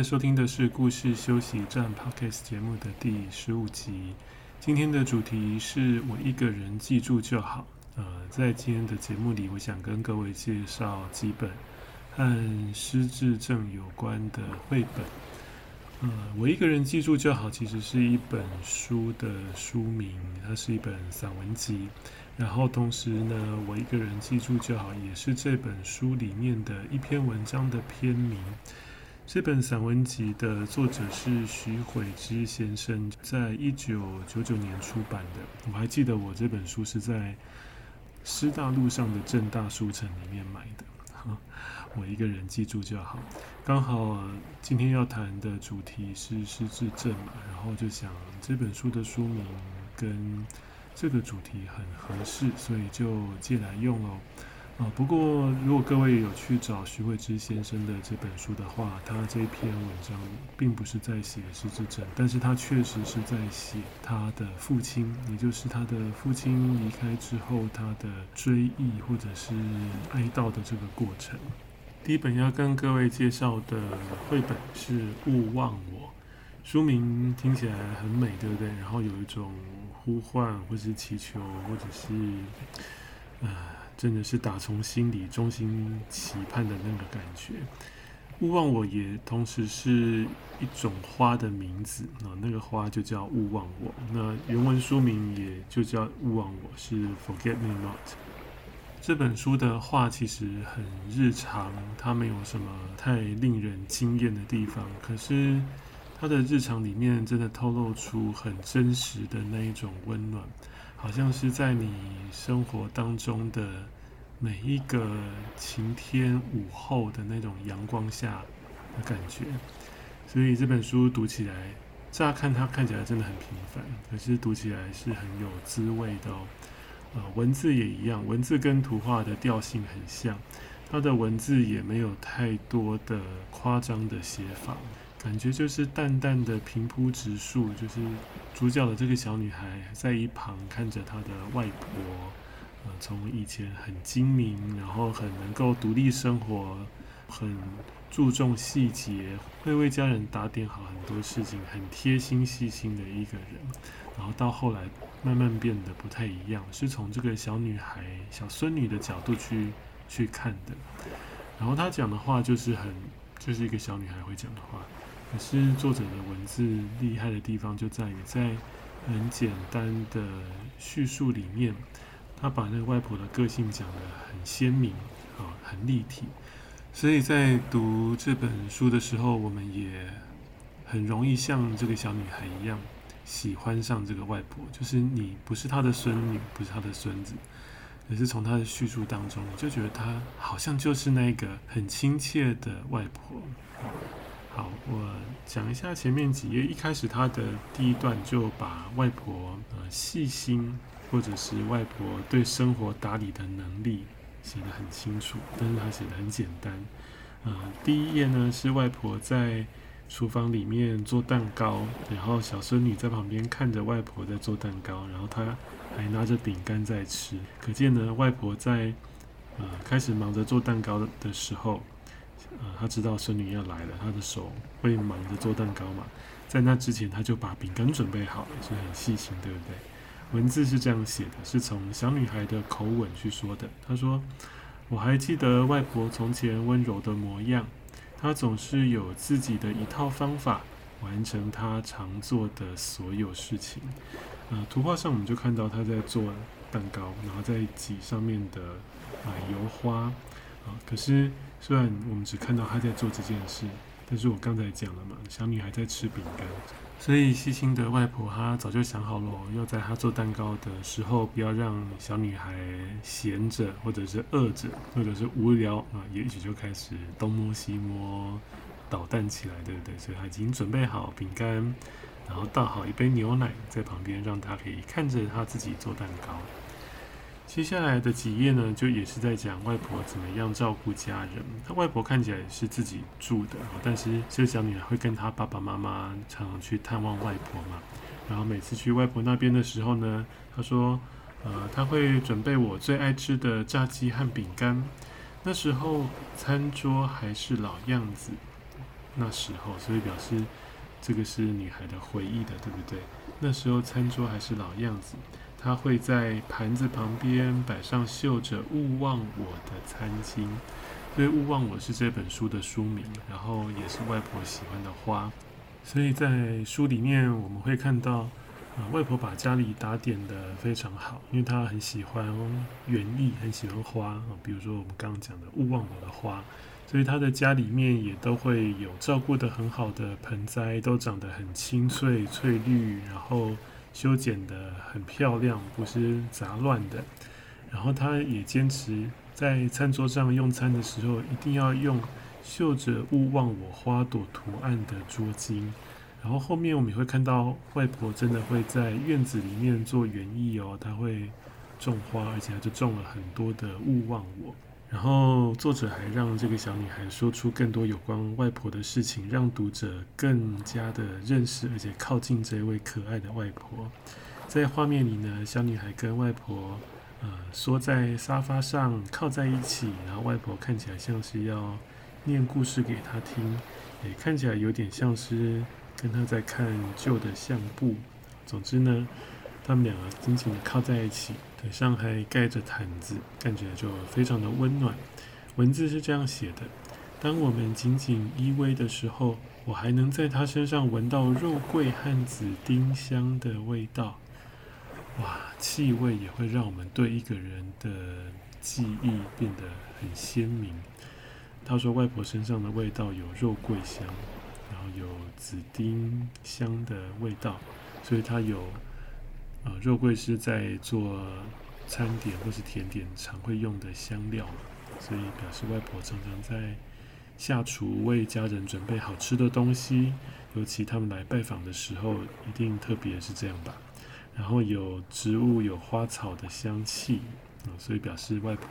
在收听的是故事休息站 Podcast 节目的第十五集。今天的主题是我一个人记住就好。呃，在今天的节目里，我想跟各位介绍几本和失智症有关的绘本。呃，我一个人记住就好，其实是一本书的书名，它是一本散文集。然后同时呢，我一个人记住就好，也是这本书里面的一篇文章的篇名。这本散文集的作者是许悔之先生，在一九九九年出版的。我还记得我这本书是在师大路上的正大书城里面买的。我一个人记住就好。刚好今天要谈的主题是失智症嘛，然后就想这本书的书名跟这个主题很合适，所以就借来用了。啊，不过如果各位有去找徐慧芝先生的这本书的话，他这篇文章并不是在写失智症，但是他确实是在写他的父亲，也就是他的父亲离开之后，他的追忆或者是哀悼的这个过程。第一本要跟各位介绍的绘本是《勿忘我》，书名听起来很美，对不对？然后有一种呼唤，或是祈求，或者是，呃。真的是打从心里衷心期盼的那个感觉。勿忘我也同时是一种花的名字啊，那个花就叫勿忘我。那原文书名也就叫勿忘我，是 Forget Me Not。这本书的画其实很日常，它没有什么太令人惊艳的地方，可是它的日常里面真的透露出很真实的那一种温暖。好像是在你生活当中的每一个晴天午后的那种阳光下的感觉，所以这本书读起来，乍看它看起来真的很平凡，可是读起来是很有滋味的哦。呃，文字也一样，文字跟图画的调性很像，它的文字也没有太多的夸张的写法。感觉就是淡淡的平铺直述，就是主角的这个小女孩在一旁看着她的外婆，呃，从以前很精明，然后很能够独立生活，很注重细节，会为家人打点好很多事情，很贴心细心的一个人，然后到后来慢慢变得不太一样，是从这个小女孩、小孙女的角度去去看的，然后她讲的话就是很，就是一个小女孩会讲的话。可是作者的文字厉害的地方就在于，在很简单的叙述里面，他把那个外婆的个性讲得很鲜明，啊，很立体。所以在读这本书的时候，我们也很容易像这个小女孩一样，喜欢上这个外婆。就是你不是她的孙女，不是她的孙子，可是从她的叙述当中，你就觉得她好像就是那个很亲切的外婆。好，我讲一下前面几页。一开始他的第一段就把外婆呃细心，或者是外婆对生活打理的能力写得很清楚，但是他写得很简单。呃，第一页呢是外婆在厨房里面做蛋糕，然后小孙女在旁边看着外婆在做蛋糕，然后她还拿着饼干在吃。可见呢，外婆在呃开始忙着做蛋糕的时候。呃，他知道孙女要来了，他的手会忙着做蛋糕嘛。在那之前，他就把饼干准备好了，所以很细心，对不对？文字是这样写的，是从小女孩的口吻去说的。她说：“我还记得外婆从前温柔的模样，她总是有自己的一套方法完成她常做的所有事情。”呃，图画上我们就看到她在做蛋糕，然后在挤上面的奶油花啊，可是。虽然我们只看到她在做这件事，但是我刚才讲了嘛，小女孩在吃饼干，所以细心的外婆她早就想好了，要在她做蛋糕的时候，不要让小女孩闲着，或者是饿着，或者是无聊啊，也许就开始东摸西摸，捣蛋起来，对不对？所以她已经准备好饼干，然后倒好一杯牛奶在旁边，让她可以看着她自己做蛋糕。接下来的几页呢，就也是在讲外婆怎么样照顾家人。她外婆看起来是自己住的，但是这个小女孩会跟她爸爸妈妈常常去探望外婆嘛。然后每次去外婆那边的时候呢，她说，呃，她会准备我最爱吃的炸鸡和饼干。那时候餐桌还是老样子，那时候，所以表示这个是女孩的回忆的，对不对？那时候餐桌还是老样子。他会在盘子旁边摆上绣着“勿忘我”的餐巾，所以“勿忘我”是这本书的书名，然后也是外婆喜欢的花。所以在书里面我们会看到，啊，外婆把家里打点得非常好，因为她很喜欢园艺，很喜欢花啊，比如说我们刚刚讲的“勿忘我”的花，所以她的家里面也都会有照顾得很好的盆栽，都长得很青翠翠绿，然后。修剪得很漂亮，不是杂乱的。然后他也坚持在餐桌上用餐的时候，一定要用绣着“勿忘我”花朵图案的桌巾。然后后面我们也会看到外婆真的会在院子里面做园艺哦，她会种花，而且她就种了很多的“勿忘我”。然后作者还让这个小女孩说出更多有关外婆的事情，让读者更加的认识而且靠近这位可爱的外婆。在画面里呢，小女孩跟外婆呃缩在沙发上靠在一起，然后外婆看起来像是要念故事给她听，也看起来有点像是跟她在看旧的相簿。总之呢，他们两个紧紧的靠在一起。腿上还盖着毯子，看起来就非常的温暖。文字是这样写的：当我们紧紧依偎的时候，我还能在他身上闻到肉桂和紫丁香的味道。哇，气味也会让我们对一个人的记忆变得很鲜明。他说，外婆身上的味道有肉桂香，然后有紫丁香的味道，所以他有。呃，肉桂是在做餐点或是甜点常会用的香料，所以表示外婆常常在下厨为家人准备好吃的东西，尤其他们来拜访的时候，一定特别是这样吧。然后有植物有花草的香气，呃，所以表示外婆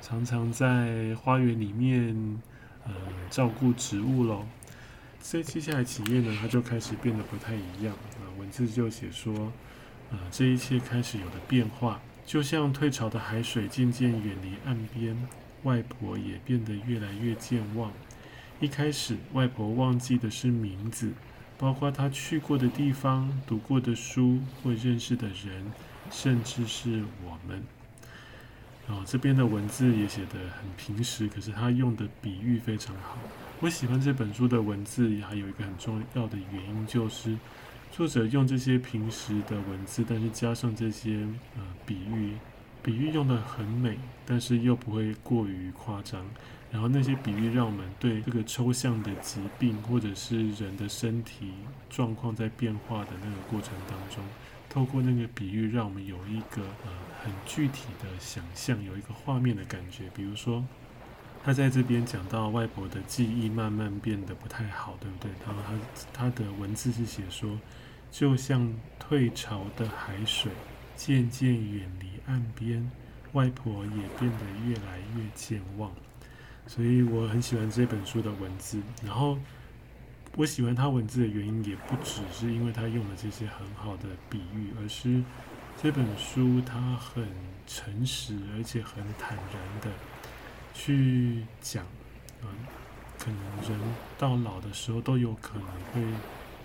常常在花园里面呃照顾植物喽。所以接下来几页呢，它就开始变得不太一样，呃，文字就写说。啊，这一切开始有了变化，就像退潮的海水渐渐远离岸边，外婆也变得越来越健忘。一开始，外婆忘记的是名字，包括她去过的地方、读过的书或认识的人，甚至是我们。啊，这边的文字也写得很平实，可是他用的比喻非常好。我喜欢这本书的文字，还有一个很重要的原因就是。作者用这些平时的文字，但是加上这些呃比喻，比喻用得很美，但是又不会过于夸张。然后那些比喻让我们对这个抽象的疾病，或者是人的身体状况在变化的那个过程当中，透过那个比喻，让我们有一个呃很具体的想象，有一个画面的感觉。比如说，他在这边讲到外婆的记忆慢慢变得不太好，对不对？然后他他的文字是写说。就像退潮的海水渐渐远离岸边，外婆也变得越来越健忘。所以我很喜欢这本书的文字。然后我喜欢他文字的原因，也不只是因为他用了这些很好的比喻，而是这本书它很诚实，而且很坦然的去讲，嗯，可能人到老的时候都有可能会。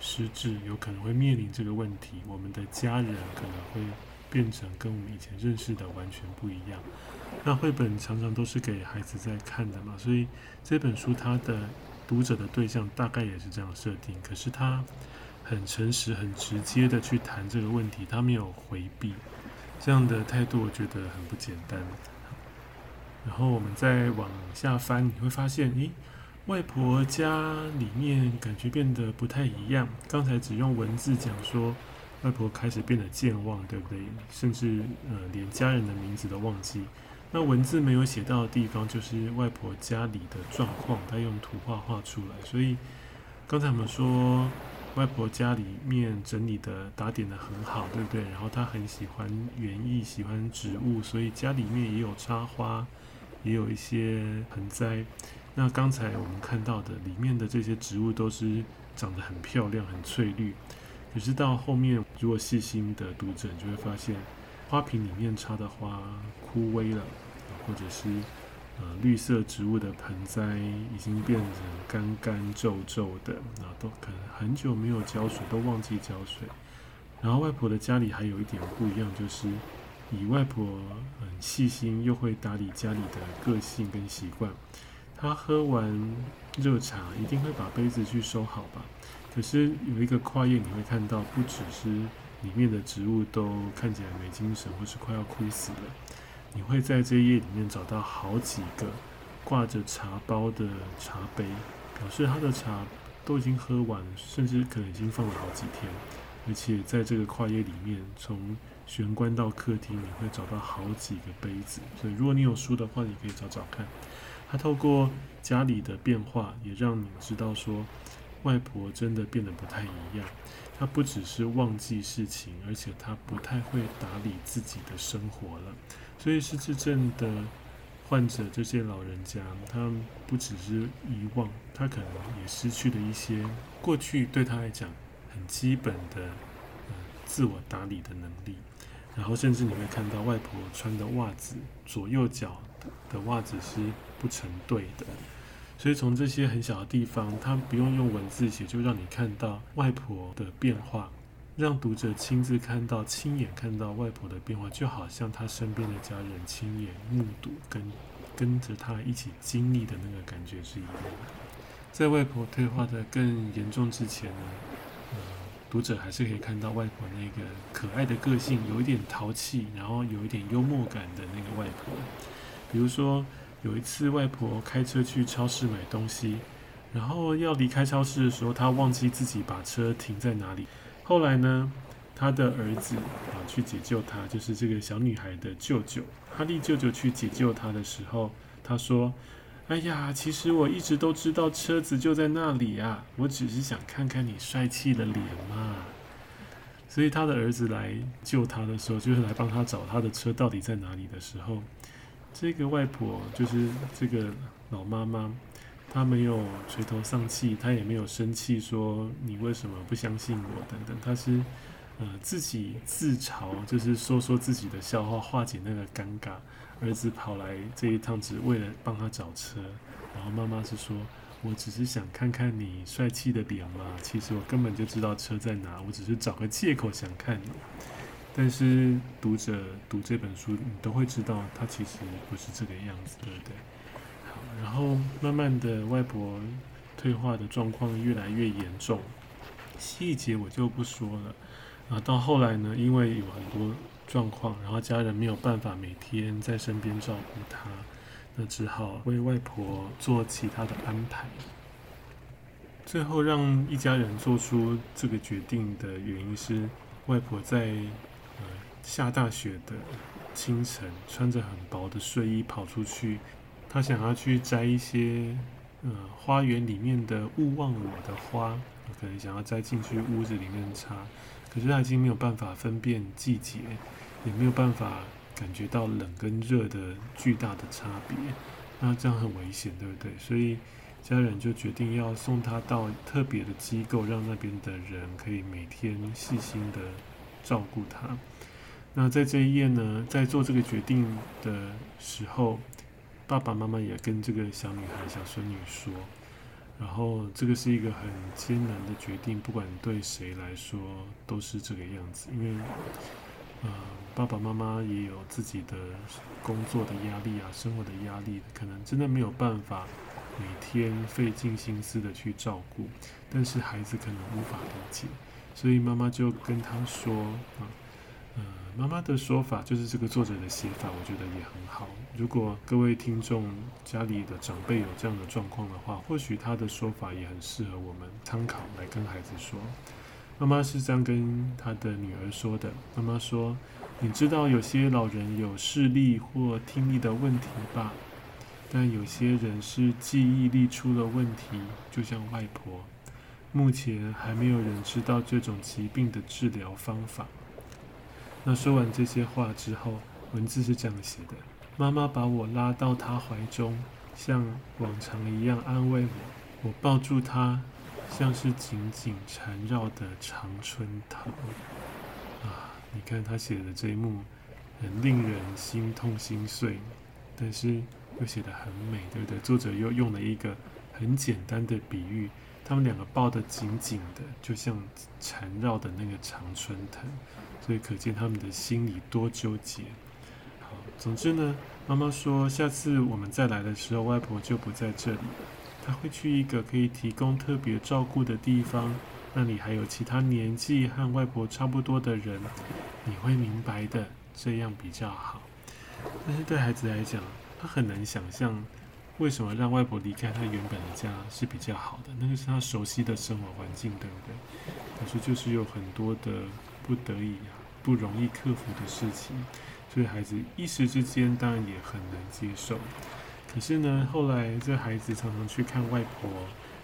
失智有可能会面临这个问题，我们的家人可能会变成跟我们以前认识的完全不一样。那绘本常常都是给孩子在看的嘛，所以这本书它的读者的对象大概也是这样设定。可是他很诚实、很直接的去谈这个问题，他没有回避，这样的态度我觉得很不简单。然后我们再往下翻，你会发现，诶。外婆家里面感觉变得不太一样。刚才只用文字讲说，外婆开始变得健忘，对不对？甚至呃，连家人的名字都忘记。那文字没有写到的地方，就是外婆家里的状况，她用图画画出来。所以刚才我们说，外婆家里面整理的、打点的很好，对不对？然后她很喜欢园艺，喜欢植物，所以家里面也有插花，也有一些盆栽。那刚才我们看到的里面的这些植物都是长得很漂亮、很翠绿。可是到后面，如果细心的读者，就会发现。花瓶里面插的花枯萎了，或者是呃绿色植物的盆栽已经变成干干皱皱的，啊，都可能很久没有浇水，都忘记浇水。然后外婆的家里还有一点不一样，就是以外婆很细心又会打理家里的个性跟习惯，他喝完热茶一定会把杯子去收好吧。可是有一个跨页，你会看到不只是。里面的植物都看起来没精神，或是快要枯死了。你会在这页里面找到好几个挂着茶包的茶杯，表示他的茶都已经喝完，甚至可能已经放了好几天。而且在这个跨页里面，从玄关到客厅，你会找到好几个杯子。所以如果你有书的话，你可以找找看。他透过家里的变化，也让你知道说，外婆真的变得不太一样。她不只是忘记事情，而且她不太会打理自己的生活了。所以失智症的患者，这些老人家，他不只是遗忘，他可能也失去了一些过去对他来讲很基本的呃自我打理的能力。然后甚至你会看到外婆穿的袜子，左右脚的袜子是不成对的。所以从这些很小的地方，他不用用文字写，就让你看到外婆的变化，让读者亲自看到、亲眼看到外婆的变化，就好像他身边的家人亲眼目睹、跟跟着他一起经历的那个感觉是一样的。在外婆退化的更严重之前呢，呃，读者还是可以看到外婆那个可爱的个性，有一点淘气，然后有一点幽默感的那个外婆，比如说。有一次，外婆开车去超市买东西，然后要离开超市的时候，她忘记自己把车停在哪里。后来呢，她的儿子啊去解救她，就是这个小女孩的舅舅哈利舅舅去解救她的时候，他说：“哎呀，其实我一直都知道车子就在那里啊，我只是想看看你帅气的脸嘛。”所以他的儿子来救他的时候，就是来帮他找他的车到底在哪里的时候。这个外婆就是这个老妈妈，她没有垂头丧气，她也没有生气，说你为什么不相信我等等，她是呃自己自嘲，就是说说自己的笑话，化解那个尴尬。儿子跑来这一趟只为了帮他找车，然后妈妈是说，我只是想看看你帅气的脸嘛，其实我根本就知道车在哪，我只是找个借口想看你。但是读者读这本书，你都会知道，他其实不是这个样子，对不对？好，然后慢慢的，外婆退化的状况越来越严重，细节我就不说了。啊，到后来呢，因为有很多状况，然后家人没有办法每天在身边照顾他，那只好为外婆做其他的安排。最后让一家人做出这个决定的原因是，外婆在。下大雪的清晨，穿着很薄的睡衣跑出去，他想要去摘一些呃花园里面的勿忘我的花，可能想要摘进去屋子里面插，可是他已经没有办法分辨季节，也没有办法感觉到冷跟热的巨大的差别，那这样很危险，对不对？所以家人就决定要送他到特别的机构，让那边的人可以每天细心的照顾他。那在这一页呢，在做这个决定的时候，爸爸妈妈也跟这个小女孩、小孙女说，然后这个是一个很艰难的决定，不管对谁来说都是这个样子，因为，呃，爸爸妈妈也有自己的工作的压力啊，生活的压力，可能真的没有办法每天费尽心思的去照顾，但是孩子可能无法理解，所以妈妈就跟他说啊。呃妈妈的说法就是这个作者的写法，我觉得也很好。如果各位听众家里的长辈有这样的状况的话，或许他的说法也很适合我们参考来跟孩子说。妈妈是这样跟她的女儿说的：“妈妈说，你知道有些老人有视力或听力的问题吧？但有些人是记忆力出了问题，就像外婆。目前还没有人知道这种疾病的治疗方法。那说完这些话之后，文字是这样写的：妈妈把我拉到她怀中，像往常一样安慰我。我抱住她，像是紧紧缠绕的常春藤。啊，你看他写的这一幕，很令人心痛心碎，但是又写得很美，对不对？作者又用了一个很简单的比喻。他们两个抱得紧紧的，就像缠绕的那个常春藤，所以可见他们的心里多纠结。好，总之呢，妈妈说，下次我们再来的时候，外婆就不在这里，她会去一个可以提供特别照顾的地方，那里还有其他年纪和外婆差不多的人，你会明白的，这样比较好。但是对孩子来讲，他很难想象。为什么让外婆离开她原本的家是比较好的？那个是她熟悉的生活环境，对不对？可是就是有很多的不得已啊，不容易克服的事情，所以孩子一时之间当然也很难接受。可是呢，后来这孩子常常去看外婆，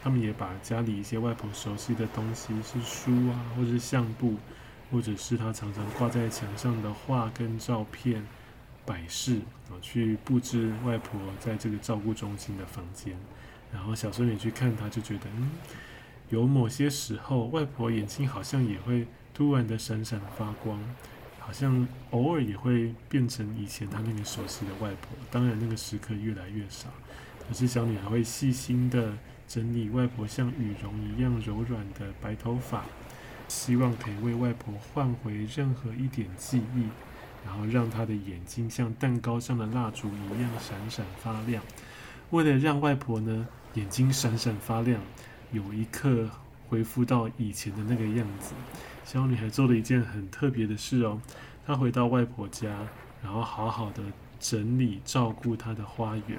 他们也把家里一些外婆熟悉的东西，是书啊，或者是相簿，或者是他常常挂在墙上的画跟照片。摆饰啊，去布置外婆在这个照顾中心的房间，然后小孙女去看她，就觉得嗯，有某些时候，外婆眼睛好像也会突然的闪闪发光，好像偶尔也会变成以前她那个熟悉的外婆。当然，那个时刻越来越少，可是小女孩会细心的整理外婆像羽绒一样柔软的白头发，希望可以为外婆换回任何一点记忆。然后让他的眼睛像蛋糕上的蜡烛一样闪闪发亮。为了让外婆呢眼睛闪闪发亮，有一刻恢复到以前的那个样子，小女孩做了一件很特别的事哦。她回到外婆家，然后好好的整理照顾她的花园。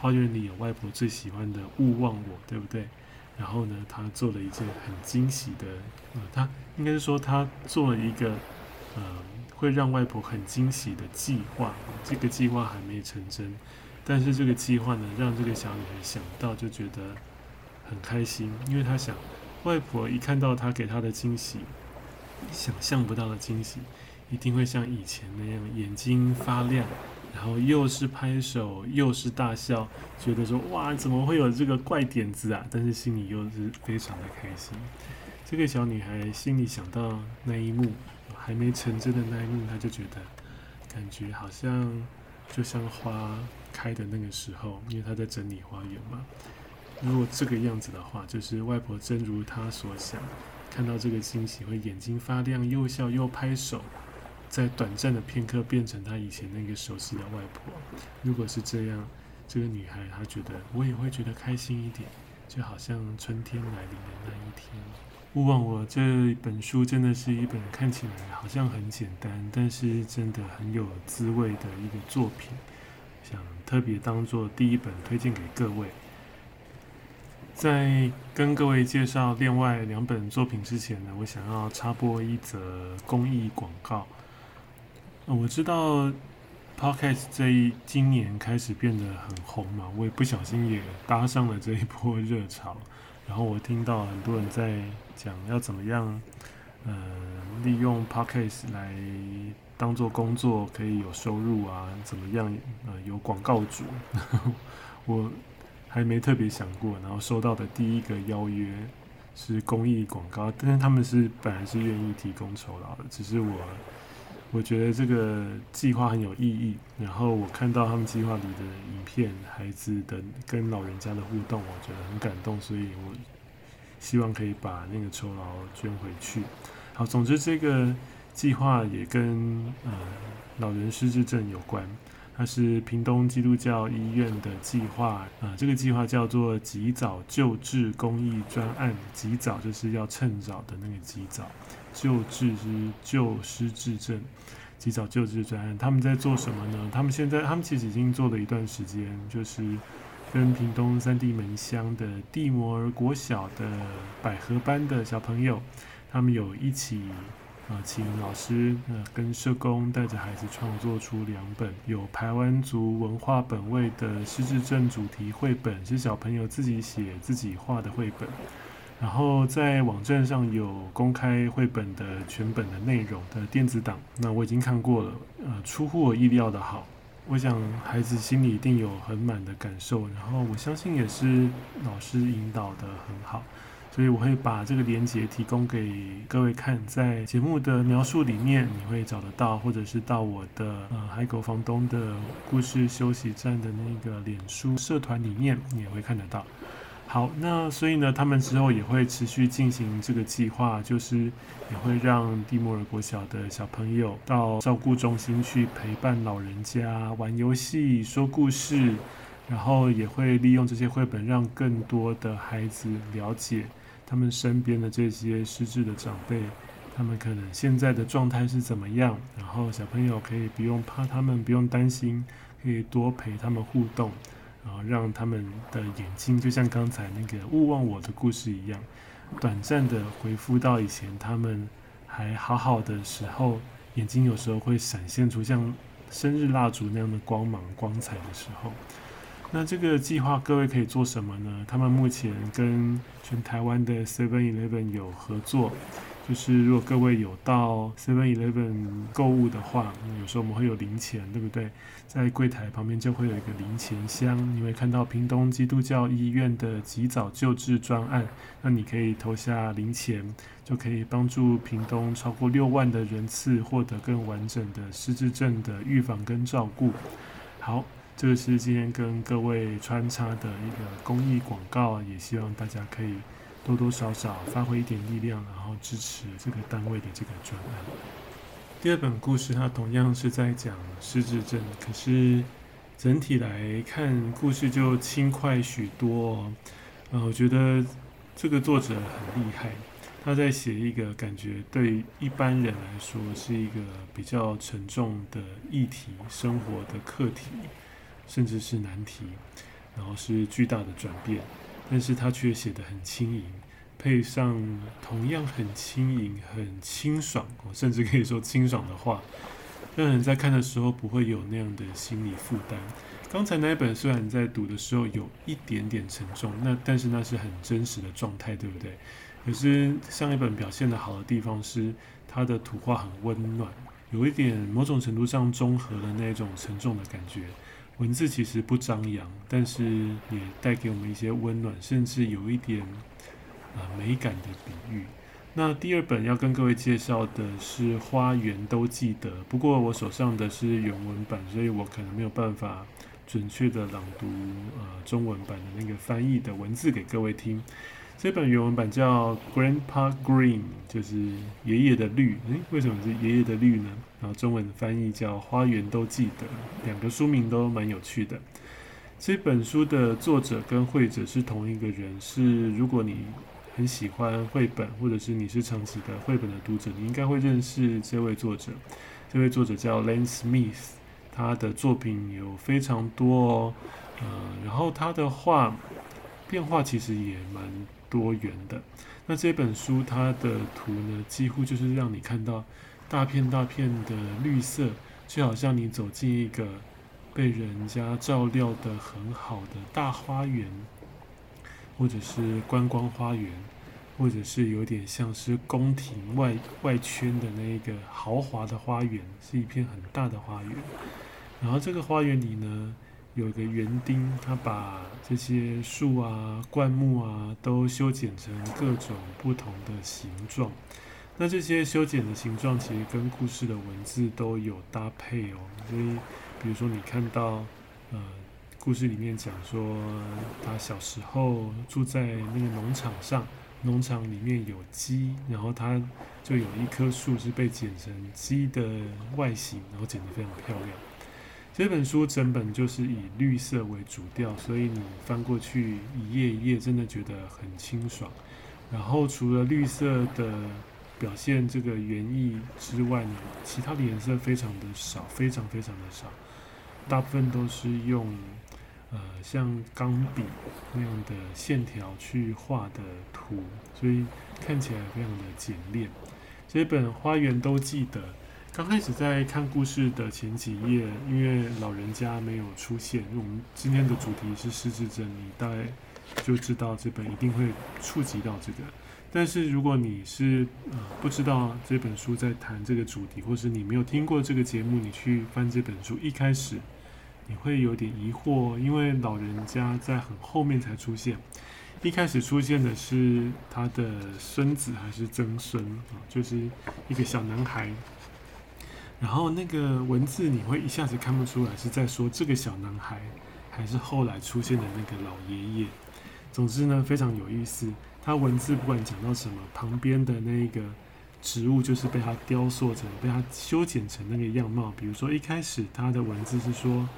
花园里有外婆最喜欢的勿忘我，对不对？然后呢，她做了一件很惊喜的，呃，她应该是说她做了一个，呃。会让外婆很惊喜的计划，这个计划还没成真，但是这个计划呢，让这个小女孩想到就觉得很开心，因为她想，外婆一看到她给她的惊喜，想象不到的惊喜，一定会像以前那样眼睛发亮，然后又是拍手又是大笑，觉得说哇，怎么会有这个怪点子啊？但是心里又是非常的开心。这个小女孩心里想到那一幕。还没成真的那一幕，他就觉得感觉好像就像花开的那个时候，因为他在整理花园嘛。如果这个样子的话，就是外婆真如他所想，看到这个惊喜会眼睛发亮，又笑又拍手，在短暂的片刻变成他以前那个熟悉的外婆。如果是这样，这个女孩她觉得我也会觉得开心一点，就好像春天来临的那一天。勿忘我这本书真的是一本看起来好像很简单，但是真的很有滋味的一个作品，想特别当做第一本推荐给各位。在跟各位介绍另外两本作品之前呢，我想要插播一则公益广告。我知道 Podcast 这一今年开始变得很红嘛，我也不小心也搭上了这一波热潮。然后我听到很多人在讲要怎么样，呃，利用 Podcast 来当做工作可以有收入啊，怎么样？呃，有广告主，我还没特别想过。然后收到的第一个邀约是公益广告，但是他们是本来是愿意提供酬劳的，只是我。我觉得这个计划很有意义，然后我看到他们计划里的影片，孩子的跟老人家的互动，我觉得很感动，所以我希望可以把那个酬劳捐回去。好，总之这个计划也跟呃老人失智症有关，它是屏东基督教医院的计划啊，呃，这个计划叫做“及早救治公益专案”，及早就是要趁早的那个及早。救治是救失智症，及早救治专案，他们在做什么呢？他们现在，他们其实已经做了一段时间，就是跟屏东三地门乡的地摩尔国小的百合班的小朋友，他们有一起呃，请老师呃跟社工带着孩子创作出两本有排湾族文化本味的失智症主题绘本，是小朋友自己写自己画的绘本。然后在网站上有公开绘本的全本的内容的电子档，那我已经看过了，呃，出乎我意料的好。我想孩子心里一定有很满的感受，然后我相信也是老师引导得很好。所以我会把这个连接提供给各位看，在节目的描述里面你会找得到，或者是到我的呃海狗房东的故事休息站的那个脸书社团里面，你也会看得到。好，那所以呢，他们之后也会持续进行这个计划，就是也会让蒂莫尔国小的小朋友到照顾中心去陪伴老人家玩游戏、说故事，然后也会利用这些绘本，让更多的孩子了解。他们身边的这些失智的长辈，他们可能现在的状态是怎么样？然后小朋友可以不用怕他们，不用担心，可以多陪他们互动，然后让他们的眼睛就像刚才那个勿忘我的故事一样，短暂的恢复到以前他们还好好的时候，眼睛有时候会闪现出像生日蜡烛那样的光芒、光彩的时候。那这个计划各位可以做什么呢？他们目前跟全台湾的 Seven Eleven 有合作，就是如果各位有到 Seven Eleven 购物的话，有时候我们会有零钱，对不对？在柜台旁边就会有一个零钱箱，你会看到屏东基督教医院的及早救治专案，那你可以投下零钱，就可以帮助屏东超过六万的人次获得更完整的失智症的预防跟照顾。好。这个是今天跟各位穿插的一个公益广告，也希望大家可以多多少少发挥一点力量，然后支持这个单位的这个专案。第二本故事它同样是在讲失智症，可是整体来看故事就轻快许多哦。呃，我觉得这个作者很厉害，他在写一个感觉对一般人来说是一个比较沉重的议题，生活的课题。甚至是难题，然后是巨大的转变，但是他却写得很轻盈，配上同样很轻盈、很清爽，甚至可以说清爽的话，让人在看的时候不会有那样的心理负担。刚才那一本虽然在读的时候有一点点沉重，那但是那是很真实的状态，对不对？可是上一本表现得好的地方是，它的图画很温暖，有一点某种程度上中和了那种沉重的感觉。文字其实不张扬，但是也带给我们一些温暖，甚至有一点啊、呃、美感的比喻。那第二本要跟各位介绍的是《花园都记得》，不过我手上的是原文版，所以我可能没有办法准确的朗读呃中文版的那个翻译的文字给各位听。这本原文版叫 Grandpa Green，就是爷爷的绿。诶，为什么是爷爷的绿呢？然后中文的翻译叫《花园都记得》，两个书名都蛮有趣的。这本书的作者跟绘者是同一个人。是如果你很喜欢绘本，或者是你是长期的绘本的读者，你应该会认识这位作者。这位作者叫 Lane Smith，他的作品有非常多哦。呃，然后他的画变化其实也蛮多元的。那这本书它的图呢，几乎就是让你看到大片大片的绿色，就好像你走进一个被人家照料得很好的大花园，或者是观光花园，或者是有点像是宫廷外外圈的那个豪华的花园，是一片很大的花园。然后这个花园里呢，有个园丁，他把这些树啊、灌木啊都修剪成各种不同的形状。那这些修剪的形状其实跟故事的文字都有搭配哦。所以，比如说你看到，呃，故事里面讲说他小时候住在那个农场上，农场里面有鸡，然后他就有一棵树是被剪成鸡的外形，然后剪得非常漂亮。这本书整本就是以绿色为主调，所以你翻过去一页一页，真的觉得很清爽。然后除了绿色的表现这个园艺之外呢，其他的颜色非常的少，非常非常的少，大部分都是用呃像钢笔那样的线条去画的图，所以看起来非常的简练。这本《花园都记得》。刚开始在看故事的前几页，因为老人家没有出现，因为我们今天的主题是失智症，你大概就知道这本一定会触及到这个。但是如果你是呃不知道这本书在谈这个主题，或是你没有听过这个节目，你去翻这本书，一开始你会有点疑惑，因为老人家在很后面才出现，一开始出现的是他的孙子还是曾孙啊？就是一个小男孩。然后那个文字你会一下子看不出来是在说这个小男孩，还是后来出现的那个老爷爷。总之呢，非常有意思。他文字不管讲到什么，旁边的那个植物就是被他雕塑成、被他修剪成那个样貌。比如说一开始他的文字是说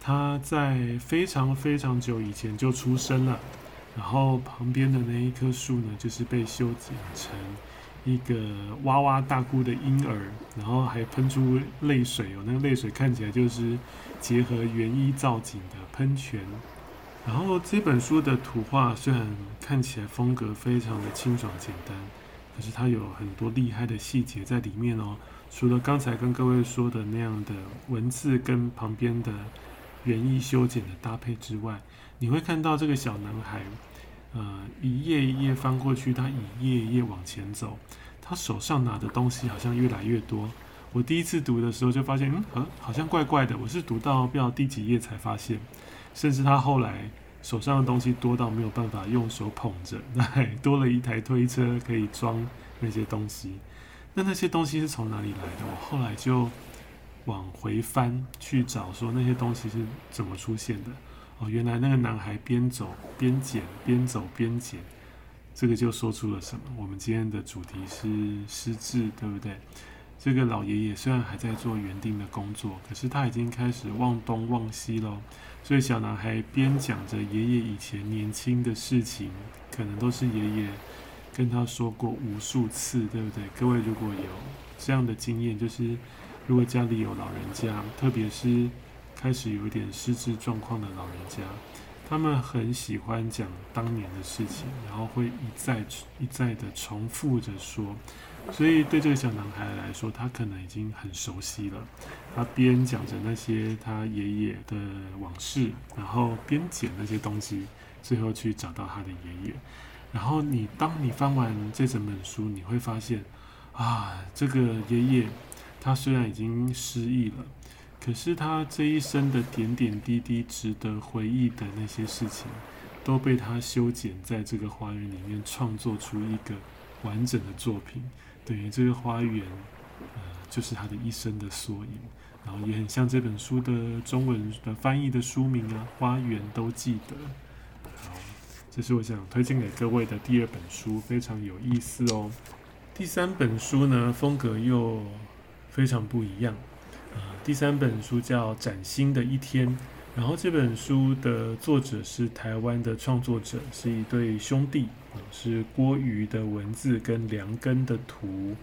他在非常非常久以前就出生了，然后旁边的那一棵树呢，就是被修剪成。一个哇哇大哭的婴儿，然后还喷出泪水哦，那个泪水看起来就是结合园艺造景的喷泉。然后这本书的图画虽然看起来风格非常的清爽简单，可是它有很多厉害的细节在里面哦。除了刚才跟各位说的那样的文字跟旁边的园艺修剪的搭配之外，你会看到这个小男孩。呃，一页一页翻过去，他一页一页往前走，他手上拿的东西好像越来越多。我第一次读的时候就发现，嗯，好像怪怪的。我是读到不知道第几页才发现，甚至他后来手上的东西多到没有办法用手捧着，那还多了一台推车可以装那些东西。那那些东西是从哪里来的？我后来就往回翻去找，说那些东西是怎么出现的。哦，原来那个男孩边走边捡，边走边捡，这个就说出了什么？我们今天的主题是失智，对不对？这个老爷爷虽然还在做园丁的工作，可是他已经开始忘东忘西喽。所以小男孩边讲着爷爷以前年轻的事情，可能都是爷爷跟他说过无数次，对不对？各位如果有这样的经验，就是如果家里有老人家，特别是。开始有一点失智状况的老人家，他们很喜欢讲当年的事情，然后会一再一再的重复着说，所以对这个小男孩来说，他可能已经很熟悉了。他边讲着那些他爷爷的往事，然后边捡那些东西，最后去找到他的爷爷。然后你当你翻完这整本书，你会发现，啊，这个爷爷他虽然已经失忆了。可是他这一生的点点滴滴，值得回忆的那些事情，都被他修剪在这个花园里面，创作出一个完整的作品。等于这个花园，呃，就是他的一生的缩影。然后也很像这本书的中文的翻译的书名啊，《花园都记得》。好，这是我想推荐给各位的第二本书，非常有意思哦。第三本书呢，风格又非常不一样。第三本书叫《崭新的一天》，然后这本书的作者是台湾的创作者，是一对兄弟，是郭瑜的文字跟梁根的图。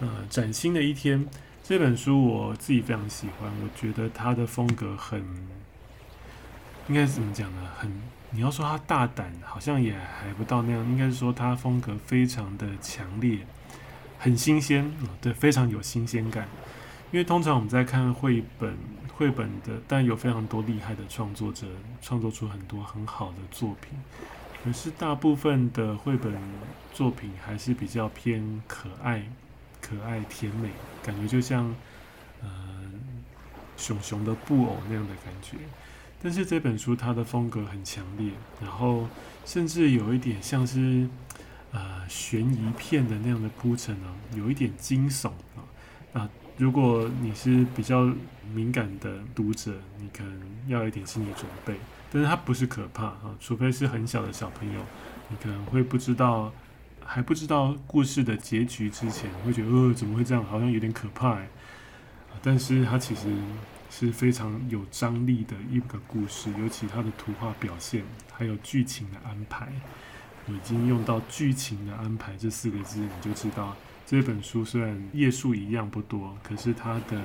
呃，《崭新的一天》这本书我自己非常喜欢，我觉得他的风格很，应该怎么讲呢？很，你要说他大胆，好像也还不到那样，应该是说他风格非常的强烈，很新鲜，对，非常有新鲜感。因为通常我们在看绘本，绘本的，但有非常多厉害的创作者创作出很多很好的作品，可是大部分的绘本作品还是比较偏可爱、可爱甜美，感觉就像嗯、熊熊的布偶那样的感觉。但是这本书它的风格很强烈，然后甚至有一点像是呃悬疑片的那样的铺陈呢，有一点惊悚啊啊。如果你是比较敏感的读者，你可能要有一点心理准备。但是它不是可怕啊，除非是很小的小朋友，你可能会不知道，还不知道故事的结局之前，会觉得呃怎么会这样，好像有点可怕哎。但是它其实是非常有张力的一个故事，尤其它的图画表现，还有剧情的安排。已经用到剧情的安排这四个字，你就知道。这本书虽然页数一样不多，可是它的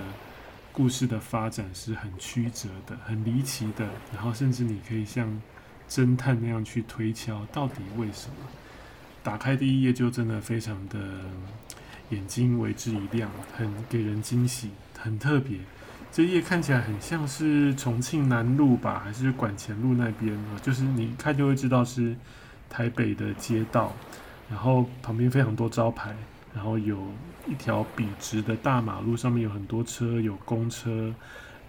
故事的发展是很曲折的、很离奇的，然后甚至你可以像侦探那样去推敲到底为什么。打开第一页就真的非常的眼睛为之一亮，很给人惊喜，很特别。这页看起来很像是重庆南路吧，还是管前路那边啊？就是你一看就会知道是台北的街道，然后旁边非常多招牌，然后有一条笔直的大马路，上面有很多车，有公车。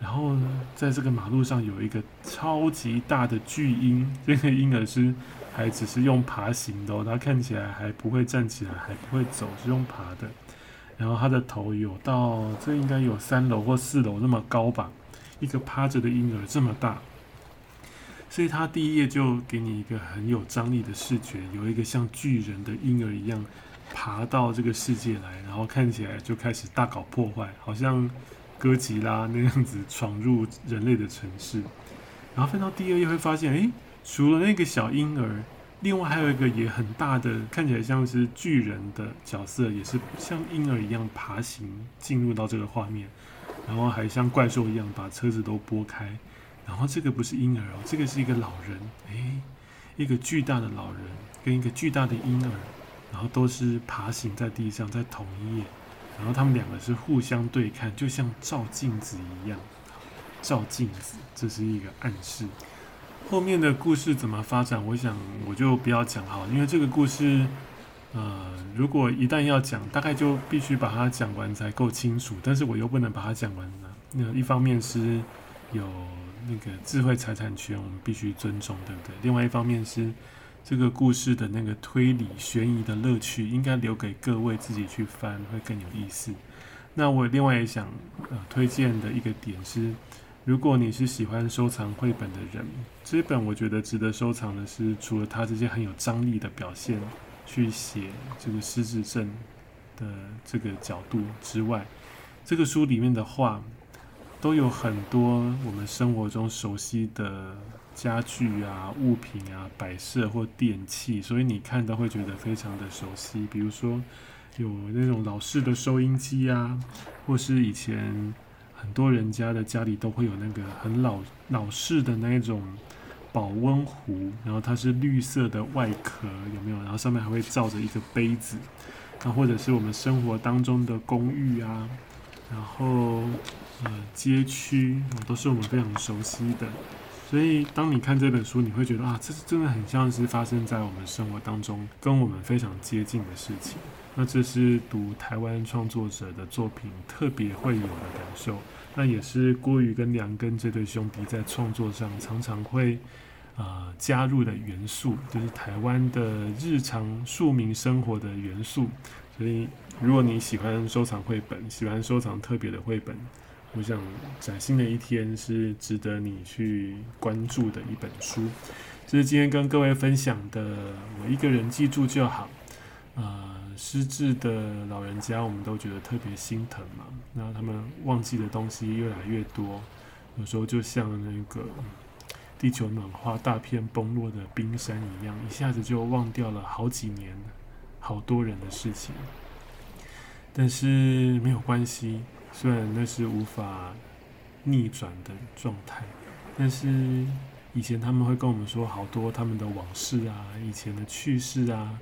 然后呢，在这个马路上有一个超级大的巨婴，这个婴儿是还只是用爬行的哦，他看起来还不会站起来，还不会走，是用爬的。然后他的头有到这应该有三楼或四楼那么高吧，一个趴着的婴儿这么大，所以他第一页就给你一个很有张力的视觉，有一个像巨人的婴儿一样爬到这个世界来，然后看起来就开始大搞破坏，好像。哥吉拉那样子闯入人类的城市，然后翻到第二页会发现，诶，除了那个小婴儿，另外还有一个也很大的，看起来像是巨人的角色，也是像婴儿一样爬行进入到这个画面，然后还像怪兽一样把车子都拨开，然后这个不是婴儿哦，这个是一个老人，诶，一个巨大的老人跟一个巨大的婴儿，然后都是爬行在地上，在同一页。然后他们两个是互相对看，就像照镜子一样，照镜子，这是一个暗示。后面的故事怎么发展，我想我就不要讲哈，因为这个故事，呃，如果一旦要讲，大概就必须把它讲完才够清楚。但是我又不能把它讲完呢。那一方面是有那个智慧财产权，我们必须尊重，对不对？另外一方面是。这个故事的那个推理悬疑的乐趣，应该留给各位自己去翻，会更有意思。那我另外也想呃推荐的一个点是，如果你是喜欢收藏绘本的人，这本我觉得值得收藏的是，除了它这些很有张力的表现，去写这个失智症的这个角度之外，这个书里面的画都有很多我们生活中熟悉的。家具啊、物品啊、摆设或电器，所以你看到会觉得非常的熟悉。比如说，有那种老式的收音机啊，或是以前很多人家的家里都会有那个很老老式的那种保温壶，然后它是绿色的外壳，有没有？然后上面还会罩着一个杯子。那或者是我们生活当中的公寓啊，然后呃街区，都是我们非常熟悉的。所以，当你看这本书，你会觉得啊，这是真的很像是发生在我们生活当中，跟我们非常接近的事情。那这是读台湾创作者的作品特别会有的感受。那也是郭瑜跟梁根这对兄弟在创作上常常会啊、呃、加入的元素，就是台湾的日常庶民生活的元素。所以，如果你喜欢收藏绘本，喜欢收藏特别的绘本。我想，崭新的一天是值得你去关注的一本书。这是今天跟各位分享的，我一个人记住就好。呃，失智的老人家，我们都觉得特别心疼嘛。那他们忘记的东西越来越多，有时候就像那个地球暖化、大片崩落的冰山一样，一下子就忘掉了好几年、好多人的事情。但是没有关系。虽然那是无法逆转的状态，但是以前他们会跟我们说好多他们的往事啊，以前的趣事啊，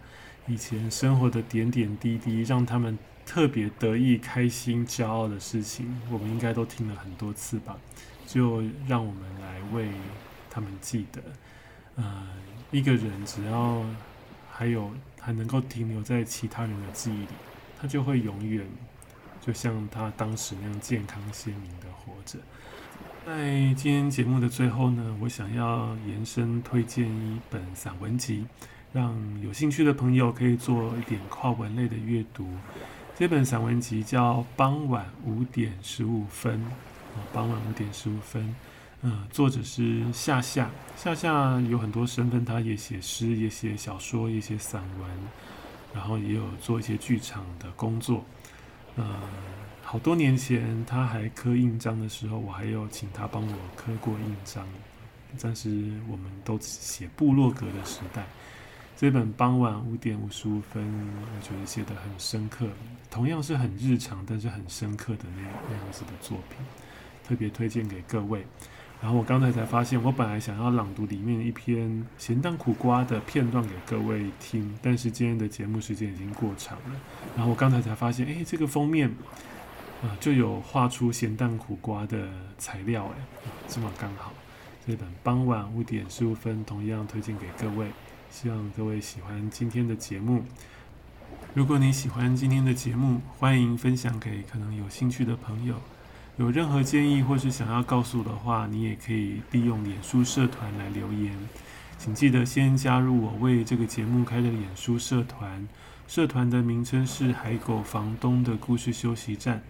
以前生活的点点滴滴，让他们特别得意、开心、骄傲的事情，我们应该都听了很多次吧？就让我们来为他们记得。呃，一个人只要还有还能够停留在其他人的记忆里，他就会永远。就像他当时那样健康鲜明的活着。在今天节目的最后呢，我想要延伸推荐一本散文集，让有兴趣的朋友可以做一点跨文类的阅读。这本散文集叫《傍晚五点十五分》，啊，傍晚五点十五分。嗯，作者是夏夏，夏夏有很多身份，他也写诗，也写小说，也写散文，然后也有做一些剧场的工作。呃，好多年前他还刻印章的时候，我还有请他帮我刻过印章。但是我们都写部落格的时代，这本傍晚五点五十五分，我觉得写得很深刻，同样是很日常，但是很深刻的那那样子的作品，特别推荐给各位。然后我刚才才发现，我本来想要朗读里面一篇咸蛋苦瓜的片段给各位听，但是今天的节目时间已经过长了。然后我刚才才发现，哎，这个封面啊、就有画出咸蛋苦瓜的材料，哎、这么刚好。这本傍晚五点十五分同样推荐给各位，希望各位喜欢今天的节目。如果你喜欢今天的节目，欢迎分享给可能有兴趣的朋友。有任何建议或是想要告诉的话，你也可以利用脸书社团来留言。请记得先加入我为这个节目开的脸书社团，社团的名称是海狗房东的故事休息站。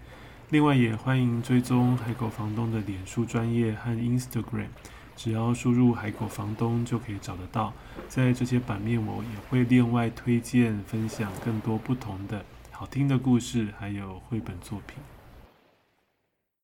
另外，也欢迎追踪海狗房东的脸书专业和 Instagram，只要输入海狗房东就可以找得到。在这些版面，我也会另外推荐分享更多不同的好听的故事，还有绘本作品。